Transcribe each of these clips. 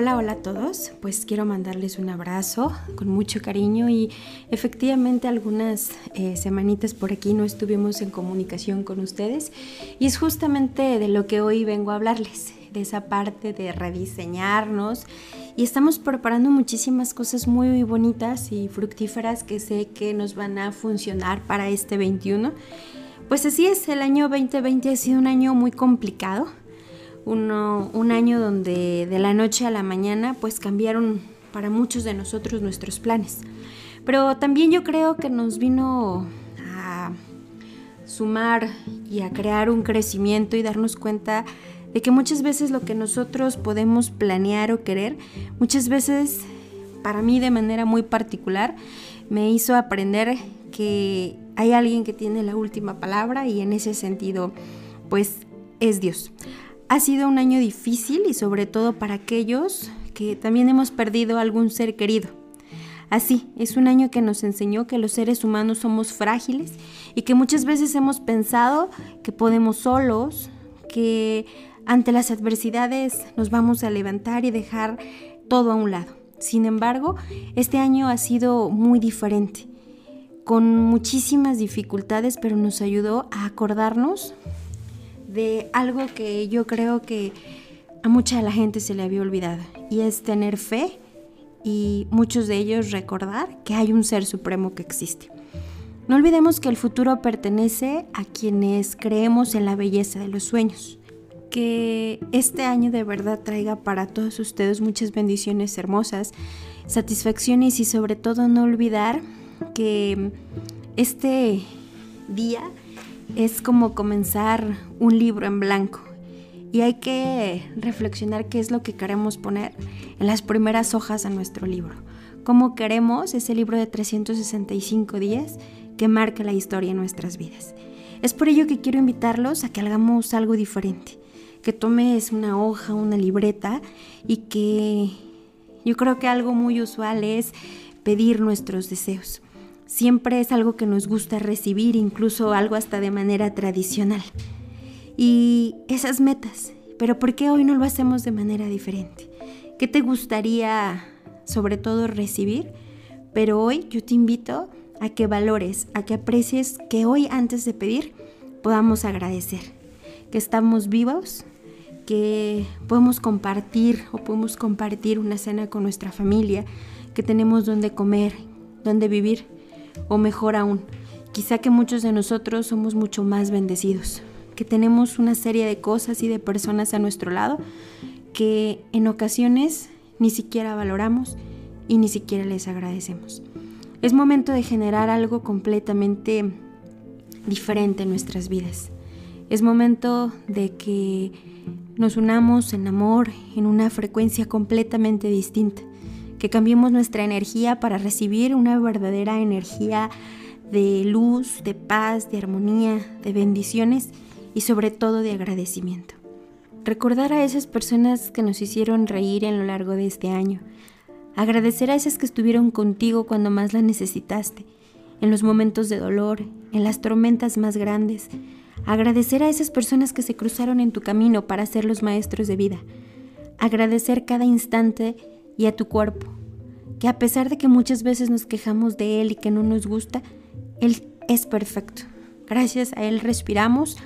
Hola, hola a todos. Pues quiero mandarles un abrazo con mucho cariño y efectivamente algunas eh, semanitas por aquí no estuvimos en comunicación con ustedes y es justamente de lo que hoy vengo a hablarles, de esa parte de rediseñarnos y estamos preparando muchísimas cosas muy bonitas y fructíferas que sé que nos van a funcionar para este 21. Pues así es, el año 2020 ha sido un año muy complicado un año donde de la noche a la mañana pues cambiaron para muchos de nosotros nuestros planes. Pero también yo creo que nos vino a sumar y a crear un crecimiento y darnos cuenta de que muchas veces lo que nosotros podemos planear o querer, muchas veces para mí de manera muy particular, me hizo aprender que hay alguien que tiene la última palabra y en ese sentido pues es Dios. Ha sido un año difícil y sobre todo para aquellos que también hemos perdido algún ser querido. Así, es un año que nos enseñó que los seres humanos somos frágiles y que muchas veces hemos pensado que podemos solos, que ante las adversidades nos vamos a levantar y dejar todo a un lado. Sin embargo, este año ha sido muy diferente, con muchísimas dificultades, pero nos ayudó a acordarnos de algo que yo creo que a mucha de la gente se le había olvidado y es tener fe y muchos de ellos recordar que hay un ser supremo que existe. No olvidemos que el futuro pertenece a quienes creemos en la belleza de los sueños. Que este año de verdad traiga para todos ustedes muchas bendiciones hermosas, satisfacciones y sobre todo no olvidar que este día es como comenzar un libro en blanco y hay que reflexionar qué es lo que queremos poner en las primeras hojas de nuestro libro. Cómo queremos ese libro de 365 días que marque la historia en nuestras vidas. Es por ello que quiero invitarlos a que hagamos algo diferente, que tomes una hoja, una libreta y que yo creo que algo muy usual es pedir nuestros deseos siempre es algo que nos gusta recibir, incluso algo hasta de manera tradicional. Y esas metas, pero ¿por qué hoy no lo hacemos de manera diferente? ¿Qué te gustaría sobre todo recibir? Pero hoy yo te invito a que valores, a que aprecies que hoy antes de pedir podamos agradecer, que estamos vivos, que podemos compartir o podemos compartir una cena con nuestra familia, que tenemos donde comer, donde vivir o mejor aún, quizá que muchos de nosotros somos mucho más bendecidos, que tenemos una serie de cosas y de personas a nuestro lado que en ocasiones ni siquiera valoramos y ni siquiera les agradecemos. Es momento de generar algo completamente diferente en nuestras vidas. Es momento de que nos unamos en amor en una frecuencia completamente distinta que cambiemos nuestra energía para recibir una verdadera energía de luz, de paz, de armonía, de bendiciones y sobre todo de agradecimiento. Recordar a esas personas que nos hicieron reír en lo largo de este año. Agradecer a esas que estuvieron contigo cuando más la necesitaste, en los momentos de dolor, en las tormentas más grandes. Agradecer a esas personas que se cruzaron en tu camino para ser los maestros de vida. Agradecer cada instante y a tu cuerpo, que a pesar de que muchas veces nos quejamos de él y que no nos gusta, él es perfecto. Gracias a él respiramos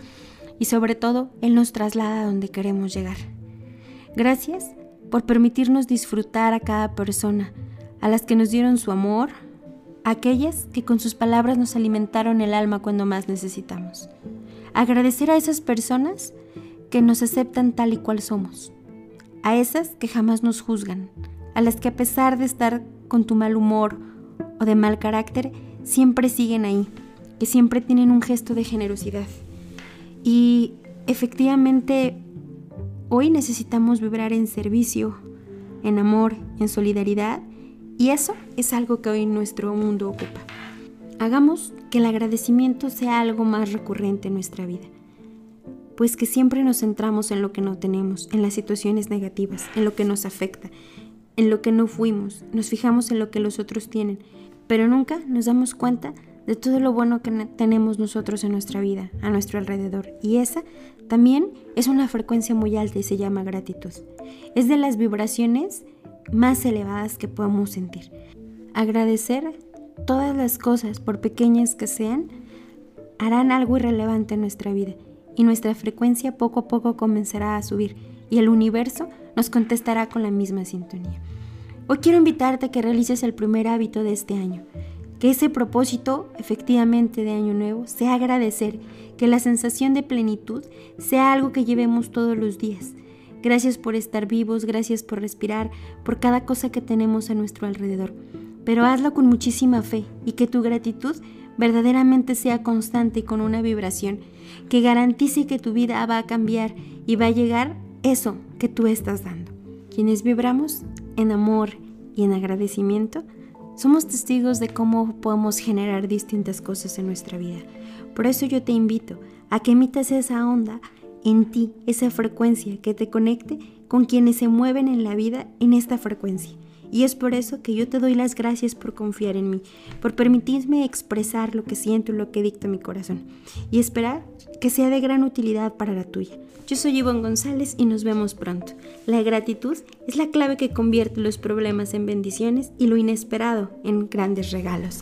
y sobre todo él nos traslada a donde queremos llegar. Gracias por permitirnos disfrutar a cada persona, a las que nos dieron su amor, a aquellas que con sus palabras nos alimentaron el alma cuando más necesitamos. Agradecer a esas personas que nos aceptan tal y cual somos, a esas que jamás nos juzgan, a las que a pesar de estar con tu mal humor o de mal carácter, siempre siguen ahí, que siempre tienen un gesto de generosidad. Y efectivamente, hoy necesitamos vibrar en servicio, en amor, en solidaridad, y eso es algo que hoy nuestro mundo ocupa. Hagamos que el agradecimiento sea algo más recurrente en nuestra vida, pues que siempre nos centramos en lo que no tenemos, en las situaciones negativas, en lo que nos afecta, en lo que no fuimos, nos fijamos en lo que los otros tienen, pero nunca nos damos cuenta de todo lo bueno que tenemos nosotros en nuestra vida, a nuestro alrededor. Y esa también es una frecuencia muy alta y se llama gratitud. Es de las vibraciones más elevadas que podemos sentir. Agradecer todas las cosas, por pequeñas que sean, harán algo irrelevante en nuestra vida y nuestra frecuencia poco a poco comenzará a subir y el universo nos contestará con la misma sintonía. Hoy quiero invitarte a que realices el primer hábito de este año, que ese propósito efectivamente de año nuevo sea agradecer, que la sensación de plenitud sea algo que llevemos todos los días. Gracias por estar vivos, gracias por respirar, por cada cosa que tenemos a nuestro alrededor. Pero hazlo con muchísima fe y que tu gratitud verdaderamente sea constante y con una vibración que garantice que tu vida va a cambiar y va a llegar eso que tú estás dando. Quienes vibramos en amor y en agradecimiento, somos testigos de cómo podemos generar distintas cosas en nuestra vida. Por eso yo te invito a que emitas esa onda en ti, esa frecuencia que te conecte con quienes se mueven en la vida en esta frecuencia. Y es por eso que yo te doy las gracias por confiar en mí, por permitirme expresar lo que siento y lo que dicta mi corazón, y esperar que sea de gran utilidad para la tuya. Yo soy Ivonne González y nos vemos pronto. La gratitud es la clave que convierte los problemas en bendiciones y lo inesperado en grandes regalos.